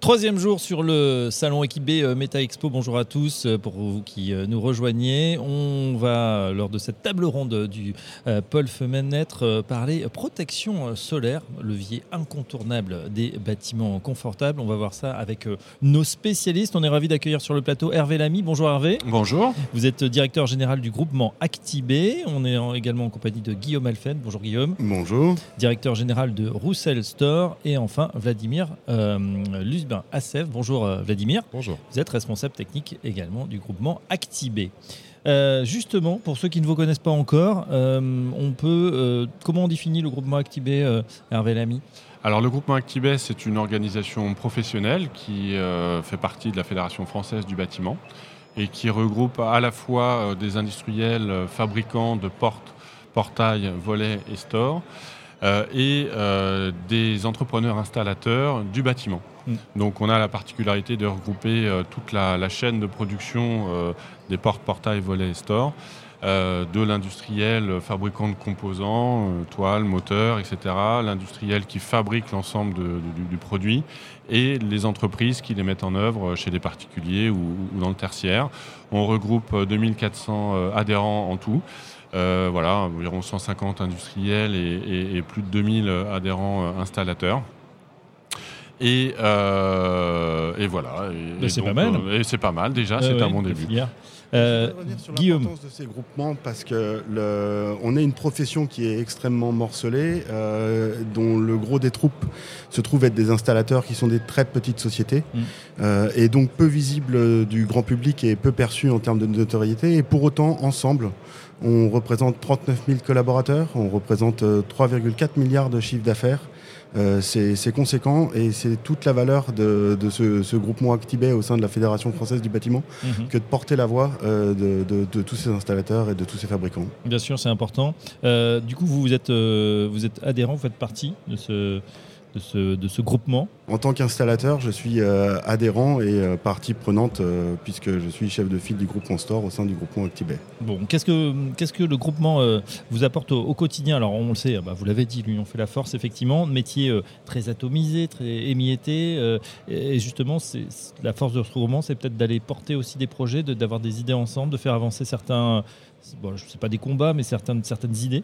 Troisième jour sur le salon équipé euh, Meta Expo. Bonjour à tous euh, pour vous qui euh, nous rejoignez. On va, lors de cette table ronde du pôle fenêtre, parler protection solaire, levier incontournable des bâtiments confortables. On va voir ça avec nos spécialistes. On est ravi d'accueillir sur le plateau Hervé Lamy. Bonjour Hervé. Bonjour. Vous êtes directeur général du groupement Actibé. On est également en compagnie de Guillaume Alphen. Bonjour Guillaume. Bonjour. Directeur général de Roussel Store. Et enfin Vladimir euh, ASEF. Bonjour euh, Vladimir. Bonjour. Vous êtes responsable technique également du groupement Actibé. Euh, justement, pour ceux qui ne vous connaissent pas encore, euh, on peut, comment on définit le groupement Actibé, Hervé Lamy? Alors le groupement Actibé, c'est une organisation professionnelle qui fait partie de la Fédération française du bâtiment et qui regroupe à la fois des industriels fabricants de portes, portails, volets et stores et des entrepreneurs installateurs du bâtiment. Mm. Donc on a la particularité de regrouper euh, toute la, chaîne de production euh, des portes, portails, volets et stores. Euh, de l'industriel fabricant de composants, toiles, moteurs, etc., l'industriel qui fabrique l'ensemble du, produit et les entreprises qui les mettent en œuvre chez des particuliers ou, dans le tertiaire. On regroupe 2400 adhérents en tout. Voilà, environ 150 industriels et plus de 2000 adhérents installateurs. Et, euh, et voilà. c'est pas mal. Euh, et c'est pas mal déjà, c'est un bon début. Euh, je revenir sur l'importance de ces groupements parce que le, on est une profession qui est extrêmement morcelée, euh, dont le gros des troupes se trouve être des installateurs qui sont des très petites sociétés mm. euh, et donc peu visibles du grand public et peu perçus en termes de notoriété. Et pour autant, ensemble, on représente 39 000 collaborateurs, on représente 3,4 milliards de chiffre d'affaires. Euh, c'est conséquent et c'est toute la valeur de, ce, groupement Actibet au sein de la Fédération française du bâtiment mhm. que de porter la voix euh, de, tous ces installateurs et de tous ces fabricants. Bien sûr, c'est important. Euh, du coup, vous, vous, êtes, vous êtes adhérent, vous faites partie de ce, de ce, groupement En tant qu'installateur, je suis euh, adhérent et euh, partie prenante euh, puisque je suis chef de file du groupement Store au sein du groupement Actibet. Bon, qu'est-ce que, qu'est-ce que le groupement vous apporte au, quotidien? Alors, on le sait, bah, vous l'avez dit, l'Union fait la force, effectivement. Métier très atomisé, très émietté. et justement, c'est, la force de ce groupement, c'est peut-être d'aller porter aussi des projets, d'avoir des idées ensemble, de faire avancer certains, bon, je sais pas des combats, mais certaines, certaines idées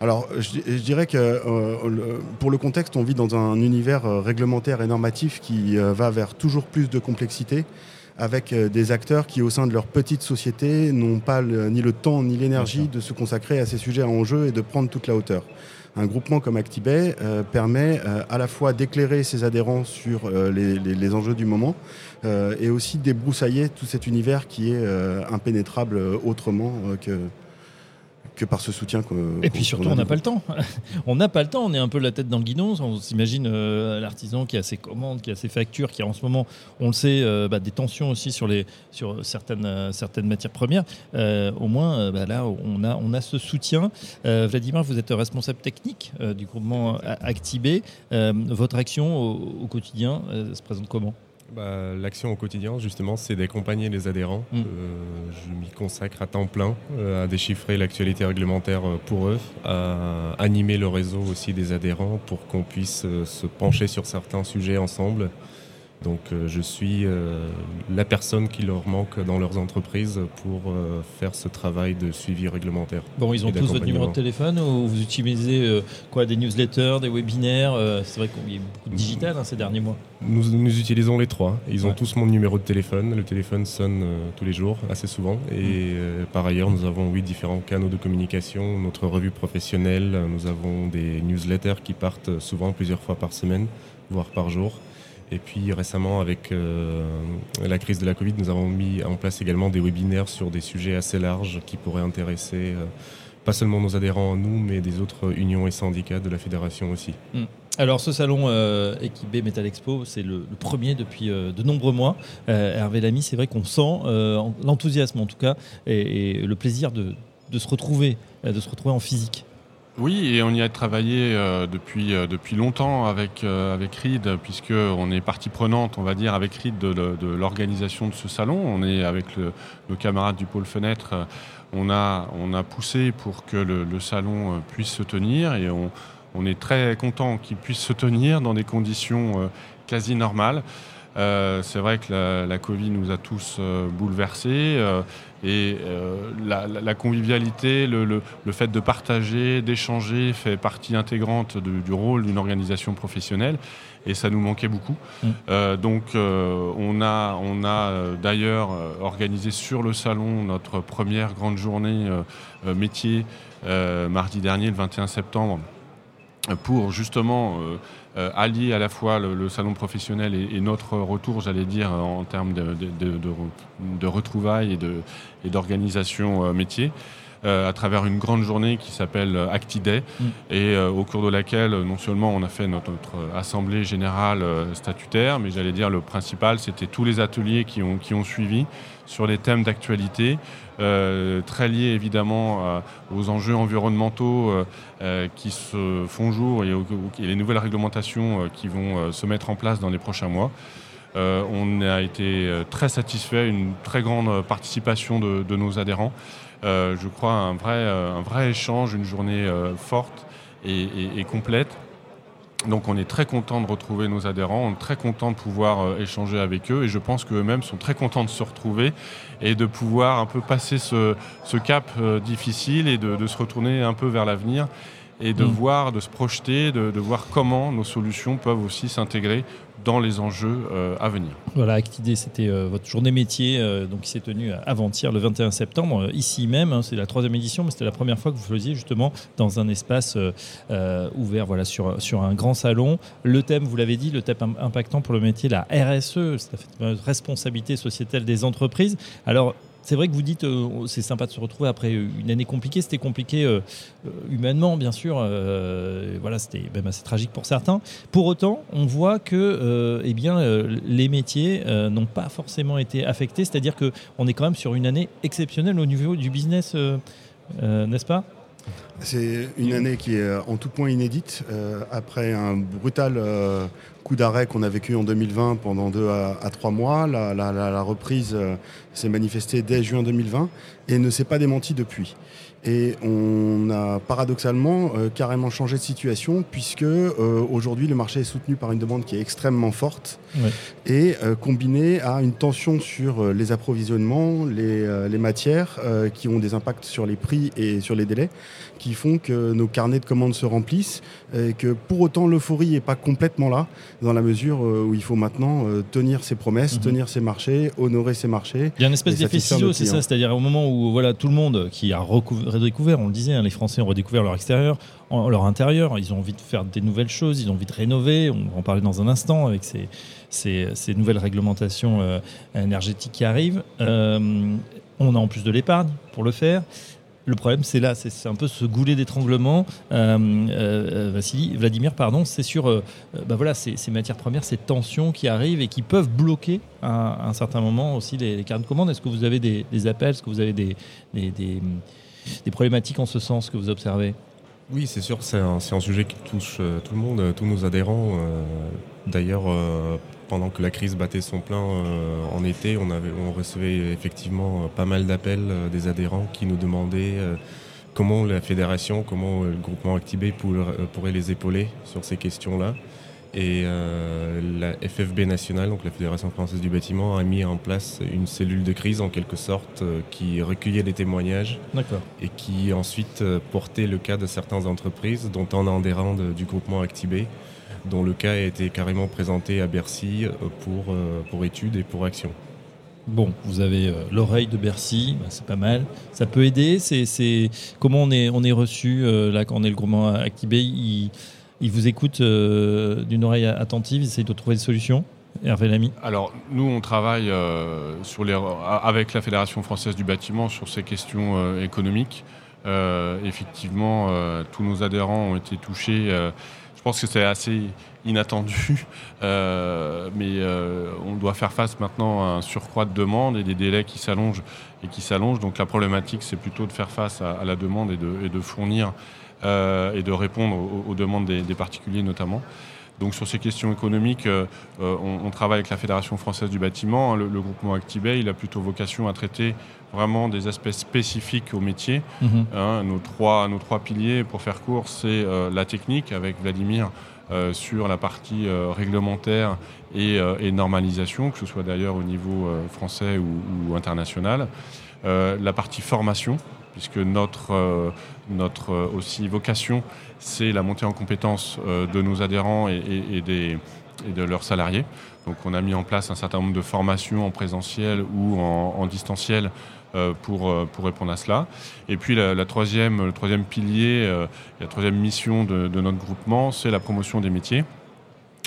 alors, je, dirais que euh, pour le contexte, on vit dans un univers euh, réglementaire et normatif qui euh, va vers toujours plus de complexité, avec des acteurs qui, au sein de leur petite société, n'ont pas ni le temps ni l'énergie de se consacrer à ces sujets en jeu et de prendre toute la hauteur. Un groupement comme Actibay permet à la fois d'éclairer ses adhérents sur les, les, enjeux du moment et aussi débroussailler tout cet univers qui est impénétrable autrement que que par ce soutien. Et puis surtout, on n'a pas le temps. on n'a pas le temps. On est un peu la tête dans le guidon. On s'imagine euh, l'artisan qui a ses commandes, qui a ses factures, qui a en ce moment, on le sait, euh, bah, des tensions aussi sur, les, sur certaines, euh, certaines matières premières. au moins, bah, là, on a, on a ce soutien. Vladimir, vous êtes responsable technique du groupement Actibé. votre action au quotidien se présente comment? Bah, L'action au quotidien, justement, c'est d'accompagner les adhérents. Mm. Euh, je m'y consacre à temps plein euh, à déchiffrer l'actualité réglementaire euh, pour eux, à animer le réseau aussi des adhérents pour qu'on puisse se pencher sur certains sujets ensemble donc euh, je suis euh, la personne qui leur manque dans leurs entreprises pour euh, faire ce travail de suivi réglementaire. Bon, ils ont tous votre numéro de téléphone ou vous utilisez quoi, des newsletters, des webinaires C'est vrai qu'il y a beaucoup de digital hein, ces derniers mois. Nous, nous, utilisons les trois. Ils ont tous mon numéro de téléphone. Le téléphone sonne tous les jours, assez souvent. Et mm. par ailleurs, nous avons huit différents canaux de communication. Notre revue professionnelle, nous avons des newsletters qui partent souvent plusieurs fois par semaine, voire par jour. Et puis récemment, avec euh, la crise de la Covid, nous avons mis en place également des webinaires sur des sujets assez larges qui pourraient intéresser euh, pas seulement nos adhérents, nous, mais des autres unions et syndicats de la fédération aussi. Hmm. Alors ce salon euh, équipé Metal Expo, c'est le, premier depuis de nombreux mois. Hervé Lamy, c'est vrai qu'on sent l'enthousiasme en tout cas et, le plaisir de, se retrouver, de se retrouver en physique. Oui, et on y a travaillé euh, depuis, euh, depuis longtemps avec, euh, avec RID, puisqu'on est partie prenante, on va dire, avec RID de, l'organisation de ce salon. On est avec nos camarades du pôle fenêtre, on a, poussé pour que le, salon puisse se tenir et on, est très content qu'il puisse se tenir dans des conditions quasi normales. C'est vrai que la, Covid nous a tous bouleversés et la, convivialité, le, fait de partager, d'échanger fait partie intégrante du rôle d'une organisation professionnelle et ça nous manquait beaucoup. Mm. donc on a, on a d'ailleurs organisé sur le salon notre première grande journée métier mardi dernier, le 21 septembre pour justement euh, allier à la fois le, salon professionnel et, notre retour, j'allais dire, en termes de, de, retrouvailles et d'organisation euh, métier. Euh, à travers une grande journée qui s'appelle ActiDay mm. et au cours de laquelle non seulement on a fait notre, assemblée générale statutaire, mais j'allais dire le principal, c'était tous les ateliers qui ont, qui ont suivi sur les thèmes d'actualité, euh, très lié évidemment euh, aux enjeux environnementaux euh, qui se font jour et, les nouvelles réglementations qui vont se mettre en place dans les prochains mois. on a été très satisfait, une très grande participation de, nos adhérents. Je crois un vrai, un vrai échange, une journée forte et complète. Donc on est très content de retrouver nos adhérents, on est très content de pouvoir euh, échanger avec eux et je pense qu'eux-mêmes sont très contents de se retrouver et de pouvoir un peu passer ce, cap euh, difficile et de, se retourner un peu vers l'avenir et de mm. voir, de se projeter, de, voir comment nos solutions peuvent aussi s'intégrer dans les enjeux euh, à venir. Voilà, Actidé, c'était euh, votre journée métier euh, donc qui s'est tenue avant-hier, le 21 septembre, ici même. Hein, c'est la troisième édition, mais c'était la première fois que vous faisiez justement dans un espace ouvert voilà, sur, sur un grand salon. Le thème, vous l'avez dit, le thème impactant pour le métier, la RSE, c'est la responsabilité sociétale des entreprises. Alors, c'est vrai que vous dites euh, c'est sympa de se retrouver après une année compliquée. C'était compliqué euh, euh, humainement, bien sûr. voilà, c'était même assez tragique pour certains. Pour autant, on voit que eh les métiers n'ont pas forcément été affectés. C'est-à-dire qu'on est quand même sur une année exceptionnelle au niveau du business, n'est-ce pas? C'est une année qui est en tout point inédite. après un brutal coup d'arrêt qu'on a vécu en 2020 pendant deux à, trois mois, la, reprise s'est manifestée dès juin 2020 et ne s'est pas démentie depuis. Et on a paradoxalement euh, carrément changé de situation puisque euh, aujourd'hui le marché est soutenu par une demande qui est extrêmement forte et euh, combinée à une tension sur les approvisionnements, les, les matières qui ont des impacts sur les prix et sur les délais qui font que nos carnets de commandes se remplissent et que pour autant l'euphorie n'est pas complètement là dans la mesure où il faut maintenant tenir ses promesses, mhm. tenir ses marchés, honorer ses marchés. Il y a une espèce d'effet ciseau, c'est ça, c'est-à-dire au moment où voilà tout le monde qui a redécouvert, on le disait, hein, les Français ont redécouvert leur extérieur, leur intérieur, ils ont envie de faire des nouvelles choses, ils ont envie de rénover, on va en parler dans un instant avec ces, ces, nouvelles réglementations euh, énergétiques qui arrivent. Euh, on a en plus de l'épargne pour le faire. Le problème, c'est là, c'est un peu ce goulet d'étranglement. Euh, Vassili, Vladimir, pardon, c'est sur bah voilà, ces, matières premières, ces tensions qui arrivent et qui peuvent bloquer à, un certain moment aussi les, cartes de commande. Est-ce que vous avez des, appels? Est-ce que vous avez des, problématiques en ce sens que vous observez? Oui, c'est sûr, c'est un, sujet qui touche euh, tout le monde, euh, tous nos adhérents. Euh, d'ailleurs, pendant que la crise battait son plein en été, on, avait, on recevait effectivement pas mal d'appels des adhérents qui nous demandaient comment la fédération, comment le groupement Actibé pourrait les épauler sur ces questions-là. Et euh, la FFB nationale, donc la Fédération française du bâtiment, a mis en place une cellule de crise en quelque sorte euh, qui recueillait les témoignages et qui ensuite euh, portait le cas de certaines entreprises, dont un adhérent du groupement Actibé, dont le cas a été carrément présenté à Bercy pour, pour étude et pour action. Bon, vous avez l'oreille de Bercy, bah, c'est pas mal. Ça peut aider. C'est comment on est on est reçu là quand on est le groupement Actibé ils vous écoutent euh, d'une oreille attentive, ils essayent de trouver des solutions Hervé Lamy? Alors, nous, on travaille euh, sur les, avec la Fédération française du bâtiment sur ces questions euh, économiques. effectivement, tous nos adhérents ont été touchés. Je pense que c'est assez inattendu, mais on doit faire face maintenant à un surcroît de demandes et des délais qui s'allongent et qui s'allongent. Donc la problématique, c'est plutôt de faire face à, la demande et de, et de fournir et de répondre aux, demandes des, particuliers notamment. Donc sur ces questions économiques, on, travaille avec la Fédération française du bâtiment. Le, groupement Actibay, il a plutôt vocation à traiter vraiment des aspects spécifiques au métier. Mhm. Hein, nos, trois, nos trois piliers, pour faire court, c'est la technique avec Vladimir euh, sur la partie euh, réglementaire euh, et, normalisation, que ce soit d'ailleurs au niveau français ou, international. la partie formation, puisque notre, notre aussi vocation, c'est la montée en compétences de nos adhérents et, des, et, de leurs salariés. Donc on a mis en place un certain nombre de formations en présentiel ou en distanciel euh, pour, euh, pour répondre à cela. Et puis la, troisième, le troisième pilier, euh, la troisième mission de, notre groupement, c'est la promotion des métiers.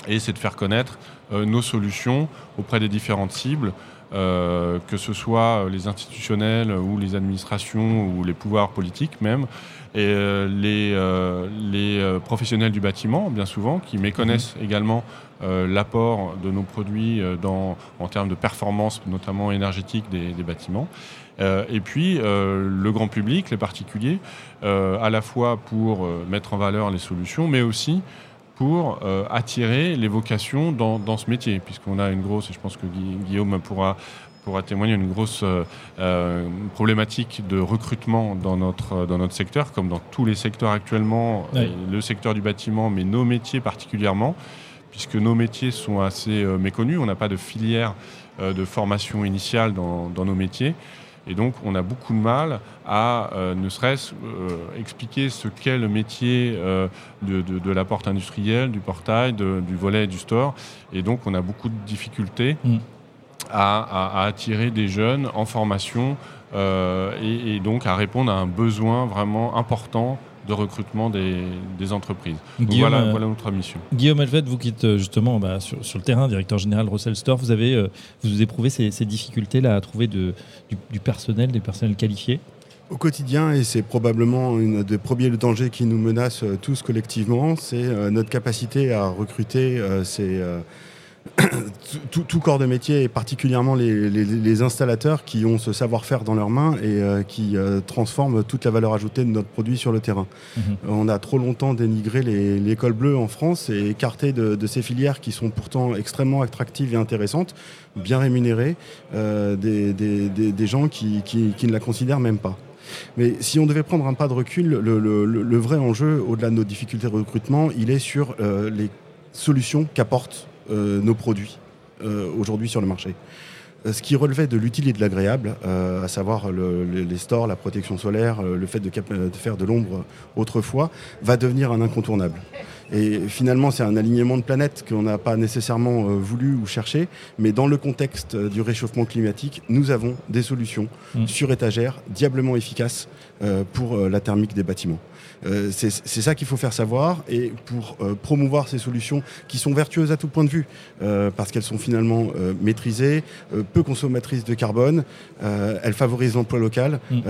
Et c'est de faire connaître nos solutions auprès des différentes cibles, que ce soit les institutionnels ou les administrations ou les pouvoirs politiques même, et les, les professionnels du bâtiment, bien souvent, qui méconnaissent mhm. également l'apport de nos produits dans, en termes de performance, notamment énergétique des, des bâtiments. Euh, et puis euh, le grand public, les particuliers, euh, à la fois pour mettre en valeur les solutions, mais aussi pour attirer les vocations dans, ce métier, puisqu'on a une grosse, et je pense que Guillaume pourra, pourra témoigner, une grosse problématique de recrutement dans notre, dans notre secteur, comme dans tous les secteurs actuellement, le secteur du bâtiment, mais nos métiers particulièrement, puisque nos métiers sont assez méconnus, on n'a pas de filière de formation initiale dans, dans nos métiers. Et donc, on a beaucoup de mal à, euh, ne serait-ce, euh, expliquer ce qu'est le métier euh, de, la porte industrielle, du portail, du volet du store. Et donc, on a beaucoup de difficultés mm. à, attirer des jeunes en formation et, donc à répondre à un besoin vraiment important de recrutement des, entreprises. voilà, euh, voilà, notre mission. Guillaume Elvet, vous qui êtes euh, justement bah, sur, le terrain, directeur général Russell Store, vous avez euh, vous éprouvez ces, difficultés-là à trouver de, du, personnel, des personnels qualifiés? Au quotidien, et c'est probablement une des premiers dangers qui nous menace tous collectivement, c'est notre capacité à recruter ces tout, corps de métier, et particulièrement les, installateurs qui ont ce savoir-faire dans leurs mains et euh, qui euh, transforment toute la valeur ajoutée de notre produit sur le terrain. Mhm. On a trop longtemps dénigré l'école bleue en France et écarté de, ces filières qui sont pourtant extrêmement attractives et intéressantes, bien rémunérées, euh, des, gens qui, ne la considèrent même pas. Mais si on devait prendre un pas de recul, le, vrai enjeu, au-delà de nos difficultés de recrutement, il est sur les solutions qu'apportent nos produits euh, aujourd'hui sur le marché euh, ce qui relevait de l'utile et de l'agréable, à savoir les stores, la protection solaire, le fait de, faire de l'ombre autrefois, va devenir un incontournable. Et finalement, c'est un alignement de planètes qu'on n'a pas nécessairement voulu ou cherché, mais dans le contexte du réchauffement climatique, nous avons des solutions mmh. sur étagère diablement efficaces pour la thermique des bâtiments. Euh, c'est ça qu'il faut faire savoir et pour euh, promouvoir ces solutions qui sont vertueuses à tout point de vue euh, parce qu'elles sont finalement maîtrisées, peu consommatrices de carbone, elles favorisent l'emploi local. Mm.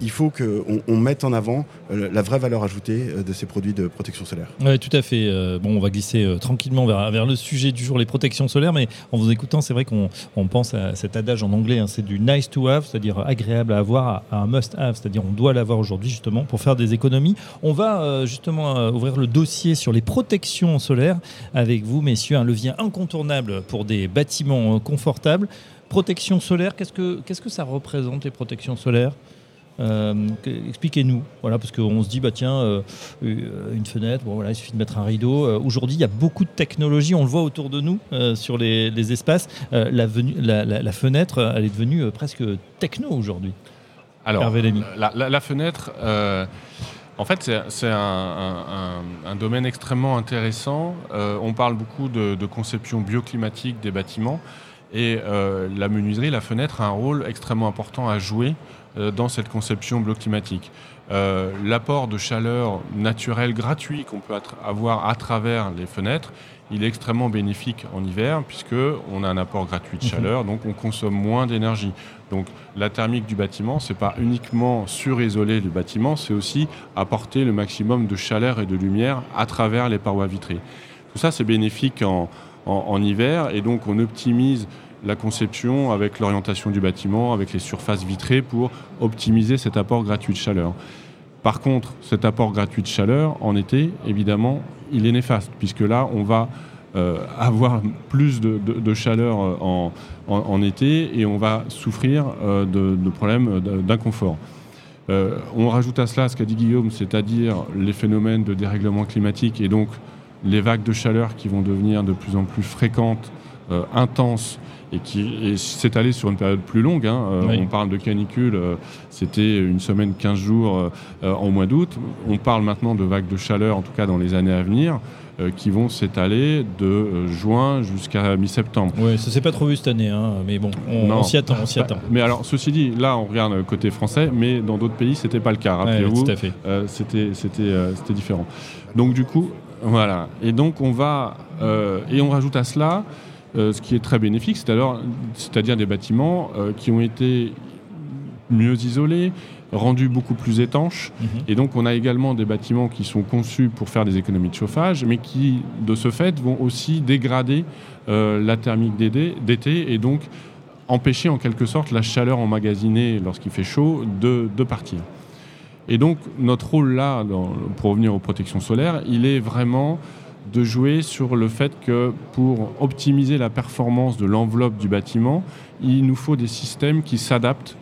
Il, faut qu'on on mette en avant la vraie valeur ajoutée de ces produits de protection solaire. Oui, tout à fait. bon, on va glisser tranquillement vers, vers, le sujet du jour, les protections solaires, mais en vous écoutant, c'est vrai qu'on pense à cet adage en anglais, hein, c'est du nice to have, c'est-à-dire agréable à avoir, à un must have, c'est-à-dire on doit l'avoir aujourd'hui justement pour faire des économies on va euh, justement euh, ouvrir le dossier sur les protections solaires avec vous, messieurs, un levier incontournable pour des bâtiments euh, confortables. Protection solaire, qu'est-ce que, qu'est-ce que ça représente les protections solaires? Expliquez-nous, voilà, parce qu'on se dit, bah tiens, une fenêtre, bon voilà, il suffit de mettre un rideau. Aujourd'hui, il y a beaucoup de technologies, on le voit autour de nous sur les, espaces. La, fenêtre, elle est devenue presque techno aujourd'hui. Alors, la, fenêtre, en fait, c'est un, domaine extrêmement intéressant. Euh, on parle beaucoup de, conception bioclimatique des bâtiments et euh, la menuiserie, la fenêtre a un rôle extrêmement important à jouer euh, dans cette conception bioclimatique. L'apport de chaleur naturelle gratuit qu'on peut avoir à travers les fenêtres, il est extrêmement bénéfique en hiver puisqu'on a un apport gratuit de mhm. chaleur, donc on consomme moins d'énergie. Donc la thermique du bâtiment, ce n'est pas uniquement surisoler le bâtiment, c'est aussi apporter le maximum de chaleur et de lumière à travers les parois vitrées. Tout ça, c'est bénéfique en, hiver et donc on optimise la conception avec l'orientation du bâtiment, avec les surfaces vitrées pour optimiser cet apport gratuit de chaleur. Par contre, cet apport gratuit de chaleur en été, évidemment, il est néfaste, puisque là, on va euh, avoir plus de, chaleur euh, en, été et on va souffrir euh, de, problèmes d'inconfort. on rajoute à cela ce qu'a dit Guillaume, c'est-à-dire les phénomènes de dérèglement climatique et donc les vagues de chaleur qui vont devenir de plus en plus fréquentes, intenses et qui s'étaler sur une période plus longue. Hein. Euh, on parle de canicule, euh, c'était une semaine, 15 jours euh, en mois d'août. On parle maintenant de vagues de chaleur, en tout cas dans les années à venir. qui vont s'étaler de juin jusqu'à mi-septembre. Oui, ça s'est pas trop vu cette année, hein, mais bon, on, s'y attend, on s'y attend. mais alors, ceci dit, là, on regarde côté français, mais dans d'autres pays, c'était pas le cas. Rappelez-vous, c'était, c'était, différent. Donc du coup, voilà. Et donc on va et on rajoute à cela ce qui est très bénéfique, c'est-à-dire des bâtiments euh, qui ont été mieux isolés, rendus beaucoup plus étanches. Mhm. Et donc, on a également des bâtiments qui sont conçus pour faire des économies de chauffage, mais qui, de ce fait, vont aussi dégrader euh, la thermique d'été et donc empêcher en quelque sorte la chaleur emmagasinée lorsqu'il fait chaud de, partir. Et donc, notre rôle là, pour revenir aux protections solaires, il est vraiment de jouer sur le fait que pour optimiser la performance de l'enveloppe du bâtiment, il nous faut des systèmes qui s'adaptent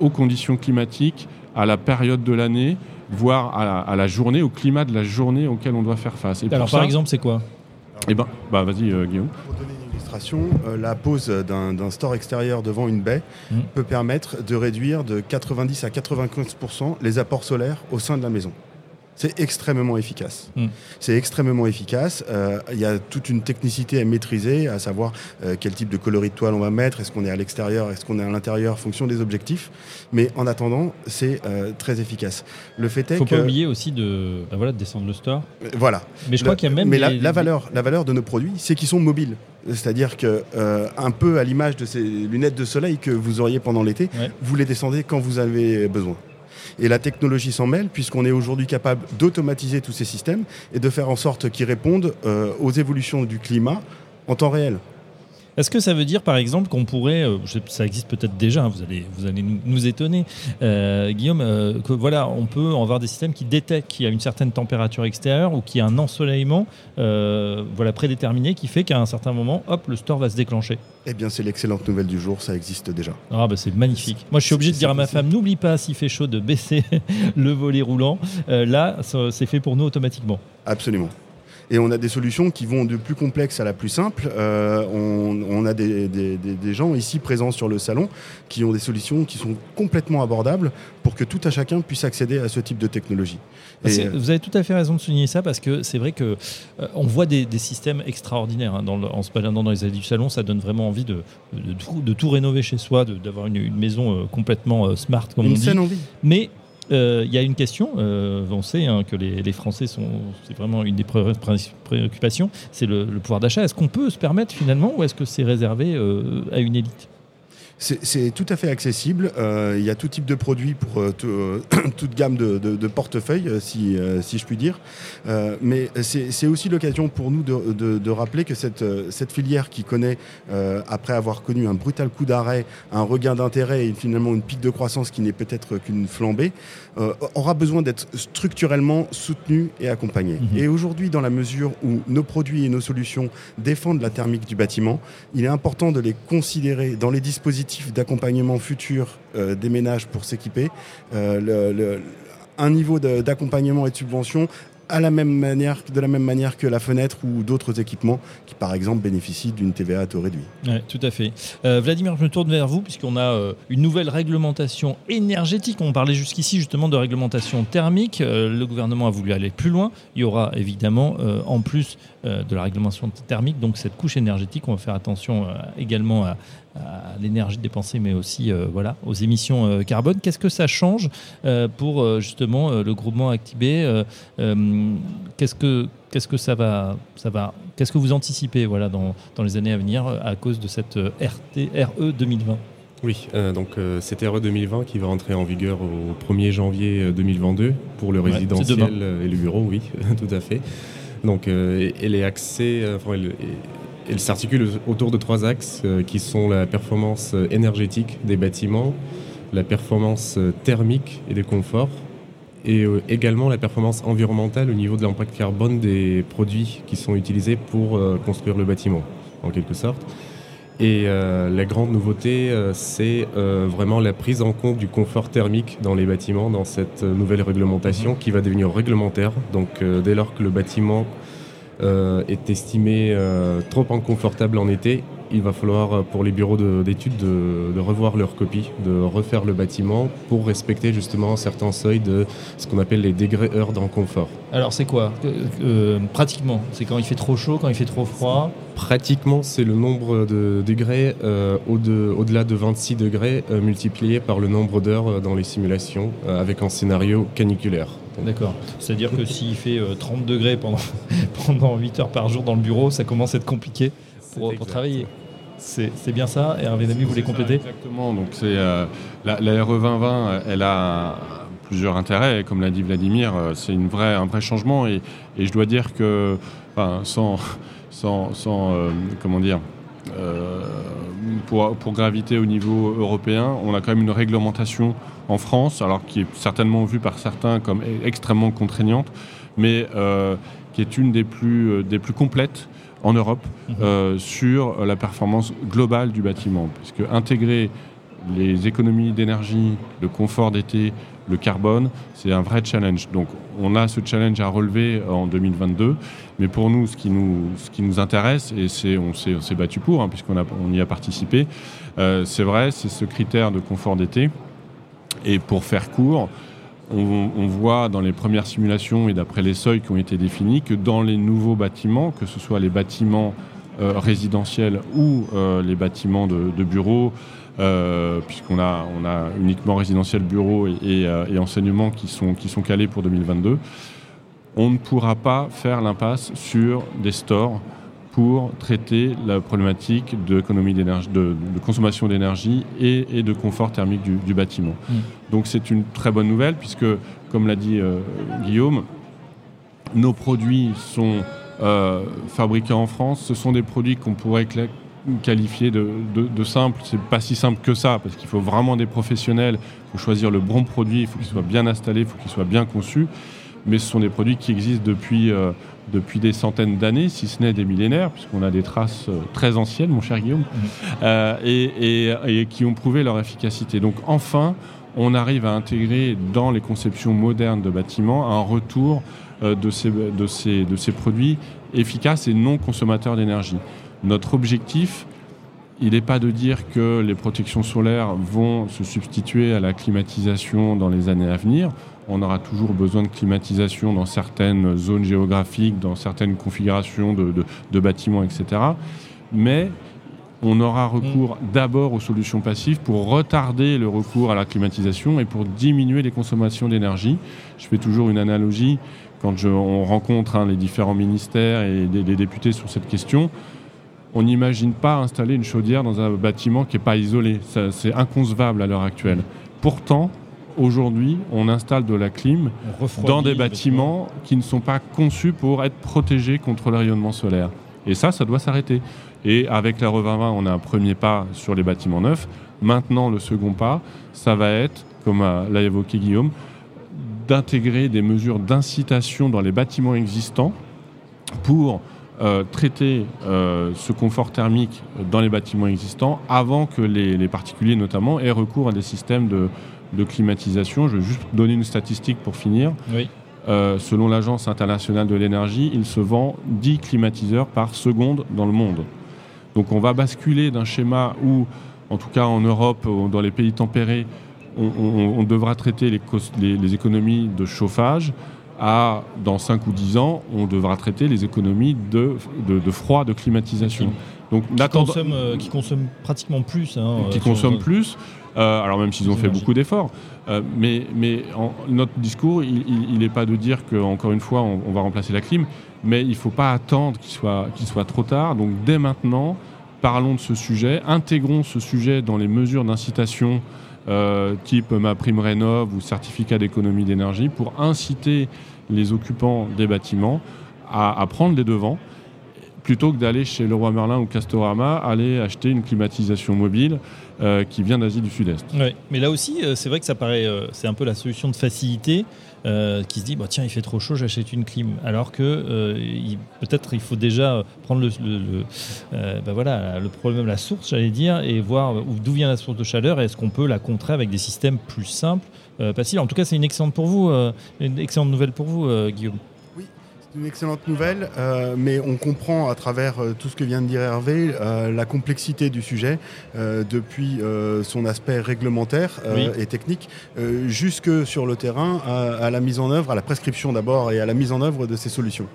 aux conditions climatiques, à la période de l'année, voire à la, journée, au climat de la journée auquel on doit faire face. Et Alors par exemple, c'est quoi? Eh ben, bah vas-y euh, Guillaume. Pour donner une illustration, euh, la pose d'un store extérieur devant une baie mmh. peut permettre de réduire de 90 à 95% les apports solaires au sein de la maison. C'est extrêmement efficace. Hmm. C'est extrêmement efficace. Euh, il y a toute une technicité à maîtriser, à savoir euh, quel type de coloris de toile on va mettre, est-ce qu'on est à l'extérieur, est-ce qu'on est à l'intérieur, fonction des objectifs. Mais en attendant, c'est euh, très efficace. Le fait est Faut pas oublier aussi de, bah voilà, de descendre le store. Voilà. Mais je crois qu'il y a même. Mais la, valeur, la valeur de nos produits, c'est qu'ils sont mobiles. C'est-à-dire que, un peu à l'image de ces lunettes de soleil que vous auriez pendant l'été, vous les descendez quand vous avez besoin. Et la technologie s'en mêle puisqu'on est aujourd'hui capable d'automatiser tous ces systèmes et de faire en sorte qu'ils répondent euh, aux évolutions du climat en temps réel. Est-ce que ça veut dire, par exemple, qu'on pourrait, euh, ça existe peut-être déjà, hein, vous allez, vous allez nous, étonner, euh, Guillaume, euh, que voilà, on peut avoir des systèmes qui détectent qu'il y a une certaine température extérieure ou qu'il y a un ensoleillement, voilà, prédéterminé, qui fait qu'à un certain moment, hop, le store va se déclencher. Eh bien, c'est l'excellente nouvelle du jour, ça existe déjà. Ah bah c'est magnifique. Moi, je suis obligé de dire à ma femme, n'oublie pas, s'il fait chaud, de baisser le volet roulant. là, c'est fait pour nous automatiquement. Absolument. Et on a des solutions qui vont de plus complexe à la plus simple. Euh, on, a des, gens ici présents sur le salon qui ont des solutions qui sont complètement abordables pour que tout à chacun puisse accéder à ce type de technologie. Et vous avez tout à fait raison de souligner ça parce que c'est vrai que euh, on voit des, systèmes extraordinaires hein, en se baladant dans les allées du salon. Ça donne vraiment envie de, de, tout, rénover chez soi, d'avoir une, maison euh, complètement smart comme une on dit. Envie. Mais euh, il y a une question, euh, on sait hein, que les, Français sont, c'est vraiment une des préoccupations, c'est le, pouvoir d'achat. Est-ce qu'on peut se permettre finalement ou est-ce que c'est réservé euh, à une élite? C'est tout à fait accessible. Euh, il y a tout type de produits pour euh, euh, toute gamme de, de, portefeuilles, si, si, je puis dire. mais c'est aussi l'occasion pour nous de, rappeler que cette filière qui connaît, après avoir connu un brutal coup d'arrêt, un regain d'intérêt et finalement une pique de croissance qui n'est peut-être qu'une flambée, aura besoin d'être structurellement soutenue et accompagnée. Mhm. Et aujourd'hui, dans la mesure où nos produits et nos solutions défendent la thermique du bâtiment, il est important de les considérer dans les dispositifs d'accompagnement futur euh, des ménages pour s'équiper, euh, un niveau d'accompagnement et de subvention à la même manière, de la même manière que la fenêtre ou d'autres équipements qui, par exemple, bénéficient d'une TVA à taux réduit. Oui, tout à fait. Euh, Vladimir, je me tourne vers vous puisqu'on a une nouvelle réglementation énergétique. On parlait jusqu'ici justement de réglementation thermique. le gouvernement a voulu aller plus loin. Il y aura évidemment, en plus de la réglementation thermique, donc cette couche énergétique. On va faire attention également à, à l'énergie dépensée, mais aussi euh, voilà, aux émissions euh, carbone. Qu'est-ce que ça change euh, pour justement le groupement Actibé Qu'est-ce que qu'est-ce que ça va, ça va Qu'est-ce que vous anticipez voilà, dans, dans, les années à venir à cause de cette RT, RE 2020 oui, donc cette RE 2020 qui va rentrer en vigueur au 1er janvier 2022 pour le résidentiel et le bureau, oui, tout à fait. Donc elle est axée, enfin, elle s'articule autour de trois axes euh, qui sont la performance euh, énergétique des bâtiments, la performance euh, thermique et de confort, et également la performance environnementale au niveau de l'impact carbone des produits qui sont utilisés pour construire le bâtiment, en quelque sorte. Et la grande nouveauté, c'est vraiment la prise en compte du confort thermique dans les bâtiments, dans cette nouvelle réglementation qui va devenir réglementaire. Donc dès lors que le bâtiment est estimé trop inconfortable en été, il va falloir euh, pour les bureaux d'études de, revoir leur copie, de refaire le bâtiment pour respecter justement certains seuils de ce qu'on appelle les degrés heures d'inconfort. Alors c'est quoi? Euh, euh, Pratiquement, c'est quand il fait trop chaud, quand il fait trop froid? Pratiquement, c'est le nombre de degrés au-delà de 26 degrés multiplié par le nombre d'heures dans les simulations avec un scénario caniculaire. D'accord. C'est-à-dire que s'il fait 30 degrés pendant, pendant 8 heures par jour dans le bureau, ça commence à être compliqué pour, pour travailler. C'est bien ça. Et Hervé Damy voulait compléter? Exactement. Donc c'est euh, la, RE 2020, elle a plusieurs intérêts. Comme l'a dit Vladimir, euh, c'est une vraie, un vrai changement. Et, je dois dire que, sans, sans, euh, comment dire, pour, pour, graviter au niveau européen, on a quand même une réglementation en France, alors qui est certainement vue par certains comme e-, extrêmement contraignante, mais qui est une des plus, des plus complètes en Europe mhm. euh, sur la performance globale du bâtiment. Puisque intégrer les économies d'énergie, le confort d'été, le carbone, c'est un vrai challenge. Donc on a ce challenge à relever en 2022. Mais pour nous, ce qui nous, intéresse, et c'est, on, s'est, battu pour, hein, puisqu'on on y a participé, euh, c'est vrai, c'est ce critère de confort d'été. Et pour faire court, on, voit dans les premières simulations et d'après les seuils qui ont été définis que dans les nouveaux bâtiments, que ce soit les bâtiments euh, résidentiels ou euh, les bâtiments de, bureaux, euh, puisqu'on a, on a uniquement résidentiel, bureau et, enseignement qui sont, qui sont calés pour 2022, on ne pourra pas faire l'impasse sur des stores pour traiter la problématique d'énergie, de, consommation d'énergie et, de confort thermique du, bâtiment. Mm. Donc c'est une très bonne nouvelle puisque, comme l'a dit euh, Guillaume, nos produits sont euh, fabriqués en France. Ce sont des produits qu'on pourrait qualifier de, de, de simples. C'est pas si simple que ça parce qu'il faut vraiment des professionnels. Il faut choisir le bon produit. Il faut qu'il soit bien installé. Il faut qu'il soit bien conçu. Mais ce sont des produits qui existent depuis euh, depuis des centaines d'années, si ce n'est des millénaires, puisqu'on a des traces euh, très anciennes, mon cher Guillaume, mhm. euh, et, qui ont prouvé leur efficacité. Donc enfin, on arrive à intégrer dans les conceptions modernes de bâtiments un retour de, ces, de, ces, de ces produits efficaces et non consommateurs d'énergie. Notre objectif, il n'est pas de dire que les protections solaires vont se substituer à la climatisation dans les années à venir on aura toujours besoin de climatisation dans certaines zones géographiques, dans certaines configurations de, bâtiments, etc. Mais on aura recours mm. d'abord aux solutions passives pour retarder le recours à la climatisation et pour diminuer les consommations d'énergie. Je fais toujours une analogie quand on rencontre hein, les différents ministères et les, députés sur cette question. On n'imagine pas installer une chaudière dans un bâtiment qui n'est pas isolé. C'est inconcevable à l'heure actuelle. Pourtant, aujourd'hui, on installe de la clim dans des bâtiments qui ne sont pas conçus pour être protégés contre le rayonnement solaire. Et ça, ça doit s'arrêter. Et avec la RE2020, on a un premier pas sur les bâtiments neufs. Maintenant, le second pas, ça va être, comme l'a évoqué Guillaume, d'intégrer des mesures d'incitation dans les bâtiments existants pour euh, traiter euh, ce confort thermique dans les bâtiments existants avant que les particuliers notamment aient recours à des systèmes de, de climatisation. Je vais juste donner une statistique pour finir. Euh, selon l'Agence internationale de l'énergie, il se vend 10 climatiseurs par seconde dans le monde. Donc on va basculer d'un schéma où, en tout cas en Europe, dans les pays tempérés, on, devra traiter les, les, économies de chauffage, à, dans 5 ou 10 ans, on devra traiter les économies de, de, froid, de climatisation. Donc, qui, consomme, euh, qui consomme pratiquement plus. Hein, qui consomme plus. Euh, alors même s'ils ont fait beaucoup d'efforts. Euh, mais, notre discours, il n'est pas de dire qu'encore une fois, on, va remplacer la clim, mais il ne faut pas attendre qu'il soit, qu'il soit trop tard. Donc dès maintenant, parlons de ce sujet, intégrons ce sujet dans les mesures d'incitation euh, type ma prime rénov ou certificat d'économie d'énergie pour inciter les occupants des bâtiments à, à prendre les devants plutôt que d'aller chez Leroy Merlin ou Castorama, aller acheter une climatisation mobile euh, qui vient d'Asie du Sud-Est. mais là aussi, euh, c'est vrai que ça paraît, euh, c'est un peu la solution de facilité. qui se dit bah, tiens il fait trop chaud j'achète une clim alors que peut-être il faut déjà prendre le, bah, voilà le problème la source j'allais dire et voir d'où vient la source de chaleur et est-ce qu'on peut la contrer avec des systèmes plus simples faciles en tout cas c'est une excellente pour vous une excellente nouvelle pour vous Guillaume une excellente nouvelle, euh, mais on comprend à travers euh, tout ce que vient de dire Hervé euh, la complexité du sujet, depuis son aspect réglementaire et technique, jusque sur le terrain, à, la mise en œuvre, à la prescription d'abord et à la mise en œuvre de ces solutions.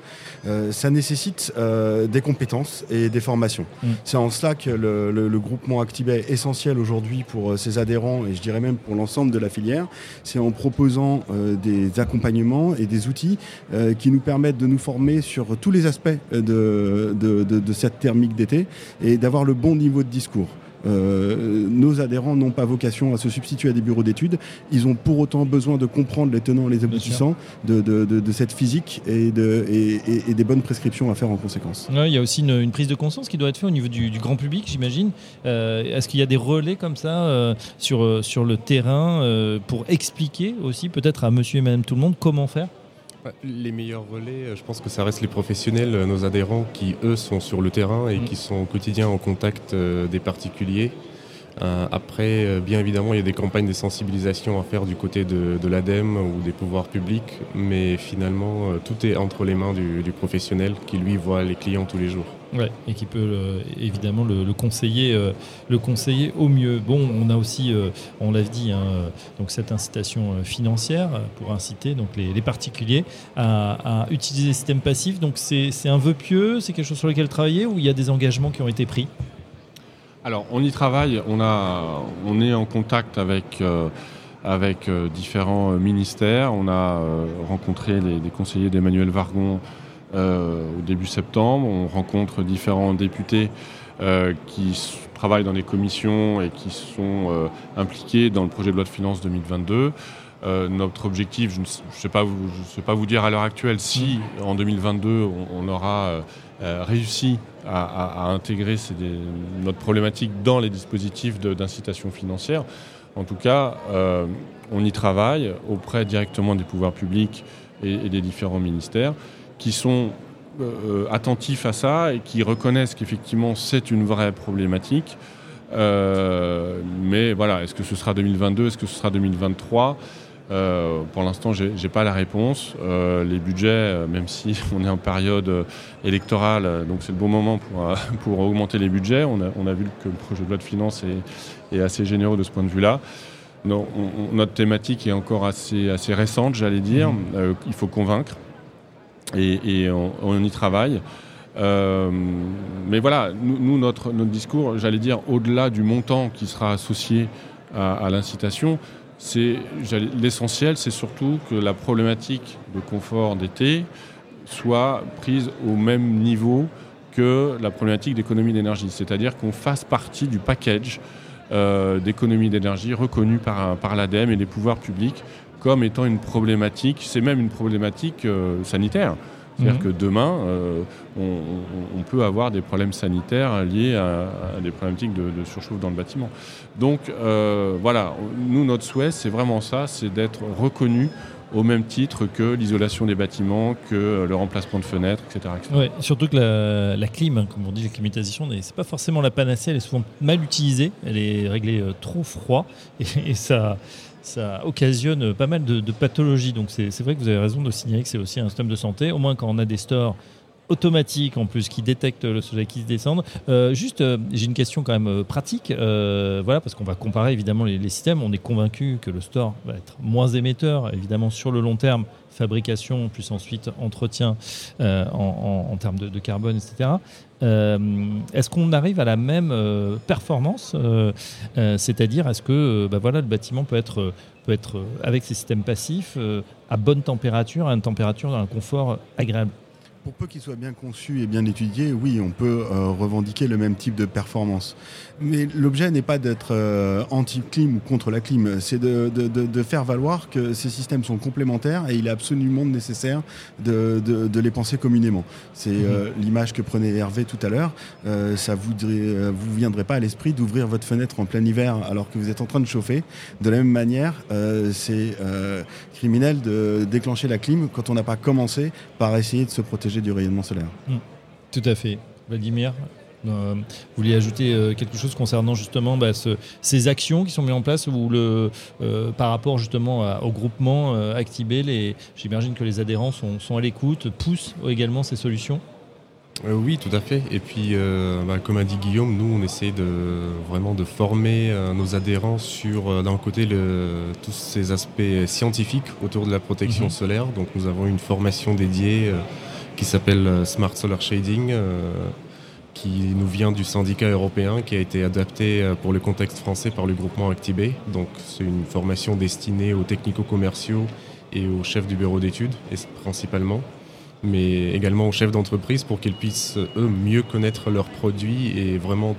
ça nécessite des compétences et des formations. Mm. C'est en cela que le, groupement Actibet est essentiel aujourd'hui pour ses adhérents et je dirais même pour l'ensemble de la filière. C'est en proposant des accompagnements et des outils qui nous permettent de nous former sur tous les aspects de, de, cette thermique d'été et d'avoir le bon niveau de discours. Euh, nos adhérents n'ont pas vocation à se substituer à des bureaux d'études. Ils ont pour autant besoin de comprendre les tenants et les aboutissants de, cette physique et, et, des bonnes prescriptions à faire en conséquence. il y a aussi une, prise de conscience qui doit être faite au niveau du, grand public, j'imagine. Euh, est-ce qu'il y a des relais comme ça euh, sur, sur le terrain pour expliquer aussi peut-être à monsieur et madame tout le monde comment faire? Les meilleurs relais, euh, je pense que ça reste les professionnels, euh, nos adhérents qui, eux, sont sur le terrain et mm. qui sont au quotidien en contact euh, des particuliers. après, bien évidemment, il y a des campagnes de sensibilisation à faire du côté de, l'ADEME ou des pouvoirs publics, mais finalement, tout est entre les mains du professionnel qui, lui, voit les clients tous les jours. Ouais, et qui peut euh, évidemment le, conseiller, euh, le conseiller au mieux. Bon, on a aussi, euh, on l'a dit, hein, donc cette incitation financière pour inciter donc les, particuliers à, utiliser les systèmes passifs. Donc c'est un vœu pieux, c'est quelque chose sur lequel travailler ou il y a des engagements qui ont été pris? Alors on y travaille, on, a, on est en contact avec avec différents ministères. On a rencontré les, conseillers d'Emmanuel Vargon au début septembre. On rencontre différents députés euh, qui travaillent dans les commissions et qui sont euh, impliqués dans le projet de loi de finances 2022. notre objectif, je ne sais pas vous dire à l'heure actuelle si en 2022 on, aura réussi à, intégrer notre problématique dans les dispositifs d'incitation financière. En tout cas, on y travaille auprès directement des pouvoirs publics et des différents ministères qui sont euh, attentifs à ça et qui reconnaissent qu'effectivement c'est une vraie problématique. Euh, mais voilà, est-ce que ce sera 2022, est-ce que ce sera 2023 euh, pour l'instant, je n'ai pas la réponse. les budgets, même si on est en période électorale, donc c'est le bon moment pour, pour augmenter les budgets. On a, on a, vu que le projet de loi de finances est, est assez généreux de ce point de vue-là. notre thématique est encore assez, assez récente, j'allais dire. Mmh. il faut convaincre et, on, y travaille. Euh, mais voilà, nous, notre, notre discours, j'allais dire, au-delà du montant qui sera associé à, l'incitation, c'est l'essentiel, c'est surtout que la problématique de confort d'été soit prise au même niveau que la problématique d'économie d'énergie, c'est-à-dire qu'on fasse partie du package euh, d'économie d'énergie reconnu par, par l'ADEME et les pouvoirs publics comme étant une problématique, c'est même une problématique euh, sanitaire. C'est-à-dire mhm. que demain, euh, on, peut avoir des problèmes sanitaires liés à, des problématiques de, surchauffe dans le bâtiment. Donc euh, voilà, nous, notre souhait, c'est vraiment ça, c'est d'être reconnu au même titre que l'isolation des bâtiments, que le remplacement de fenêtres, etc. Ouais, surtout que la, clim, hein, comme on dit, la climatisation, c'est pas forcément la panacée, elle est souvent mal utilisée, elle est réglée trop froid et ça ça occasionne pas mal de, pathologies. Donc c'est vrai que vous avez raison de signaler que c'est aussi un système de santé. Au moins quand on a des stores automatiques en plus qui détectent le soleil qui se descend. Euh, juste, euh, j'ai une question quand même euh, pratique. voilà, parce qu'on va comparer évidemment les, systèmes. On est convaincu que le store va être moins émetteur, évidemment sur le long terme fabrication, plus ensuite entretien en, termes de, carbone, etc. Est-ce qu'on arrive à la même performance C'est-à-dire, est-ce que bah voilà, le bâtiment peut être, peut être avec ses systèmes passifs à bonne température, à une température, un confort agréable? Pour peu qu'il soit bien conçu et bien étudié, oui, on peut euh, revendiquer le même type de performance. Mais l'objet n'est pas d'être euh, anti-clim ou contre la clim, c'est de, faire valoir que ces systèmes sont complémentaires et il est absolument nécessaire de, les penser communément. C'est euh, mhm. l'image que prenait Hervé tout à l'heure. ça vous ne vous viendrait pas à l'esprit d'ouvrir votre fenêtre en plein hiver alors que vous êtes en train de chauffer. De la même manière, c'est criminel de déclencher la clim quand on n'a pas commencé par essayer de se protéger du rayonnement solaire. Mm. Tout à fait. Vladimir, euh, vous vouliez ajouter euh, quelque chose concernant justement bah, ces actions qui sont mises en place ou le, euh, par rapport justement au groupement Actibé, j'imagine que les adhérents sont, sont à l'écoute, poussent également ces solutions? Oui, tout à fait. Et puis, bah, comme a dit Guillaume, nous, on essaie de, vraiment de former nos adhérents sur, d'un côté, le, tous ces aspects scientifiques autour de la protection mhm. solaire. Donc, nous avons une formation dédiée qui s'appelle euh, Smart Solar Shading, euh, qui nous vient du syndicat européen, qui a été adapté euh, pour le contexte français par le groupement Actibé. Donc c'est une formation destinée aux technico-commerciaux et aux chefs du bureau d'études, principalement mais également aux chefs d'entreprise pour qu'ils puissent, eux, mieux connaître leurs produits et vraiment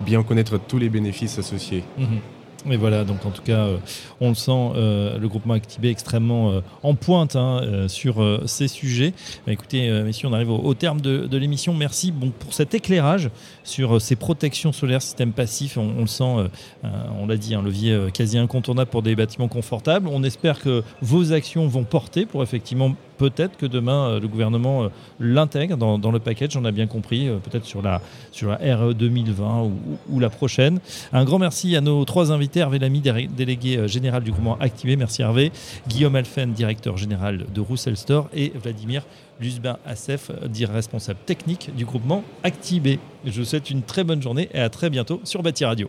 bien connaître tous les bénéfices associés. Mhm. Mais voilà, donc en tout cas, euh, on le sent, euh, le groupement Actibé extrêmement euh, en pointe hein, sur ces sujets. Bah, écoutez, messieurs, on arrive au, terme de, l'émission. Merci pour cet éclairage sur ces protections solaires, système passif. On, le sent, on l'a dit, un levier quasi incontournable pour des bâtiments confortables. On espère que vos actions vont porter pour effectivement peut-être que demain euh, le gouvernement euh, l'intègre dans, le package, on a bien compris, euh, peut-être sur la, sur la RE 2020 ou, la prochaine. Un grand merci à nos trois invités, Hervé Lamy, délégué général du groupement Activé, merci Hervé, Guillaume Alphen, directeur général de Roussel Store et Vladimir Lusbin Assef, responsable technique du groupement Activé. Je vous souhaite une très bonne journée et à très bientôt sur Bâti Radio.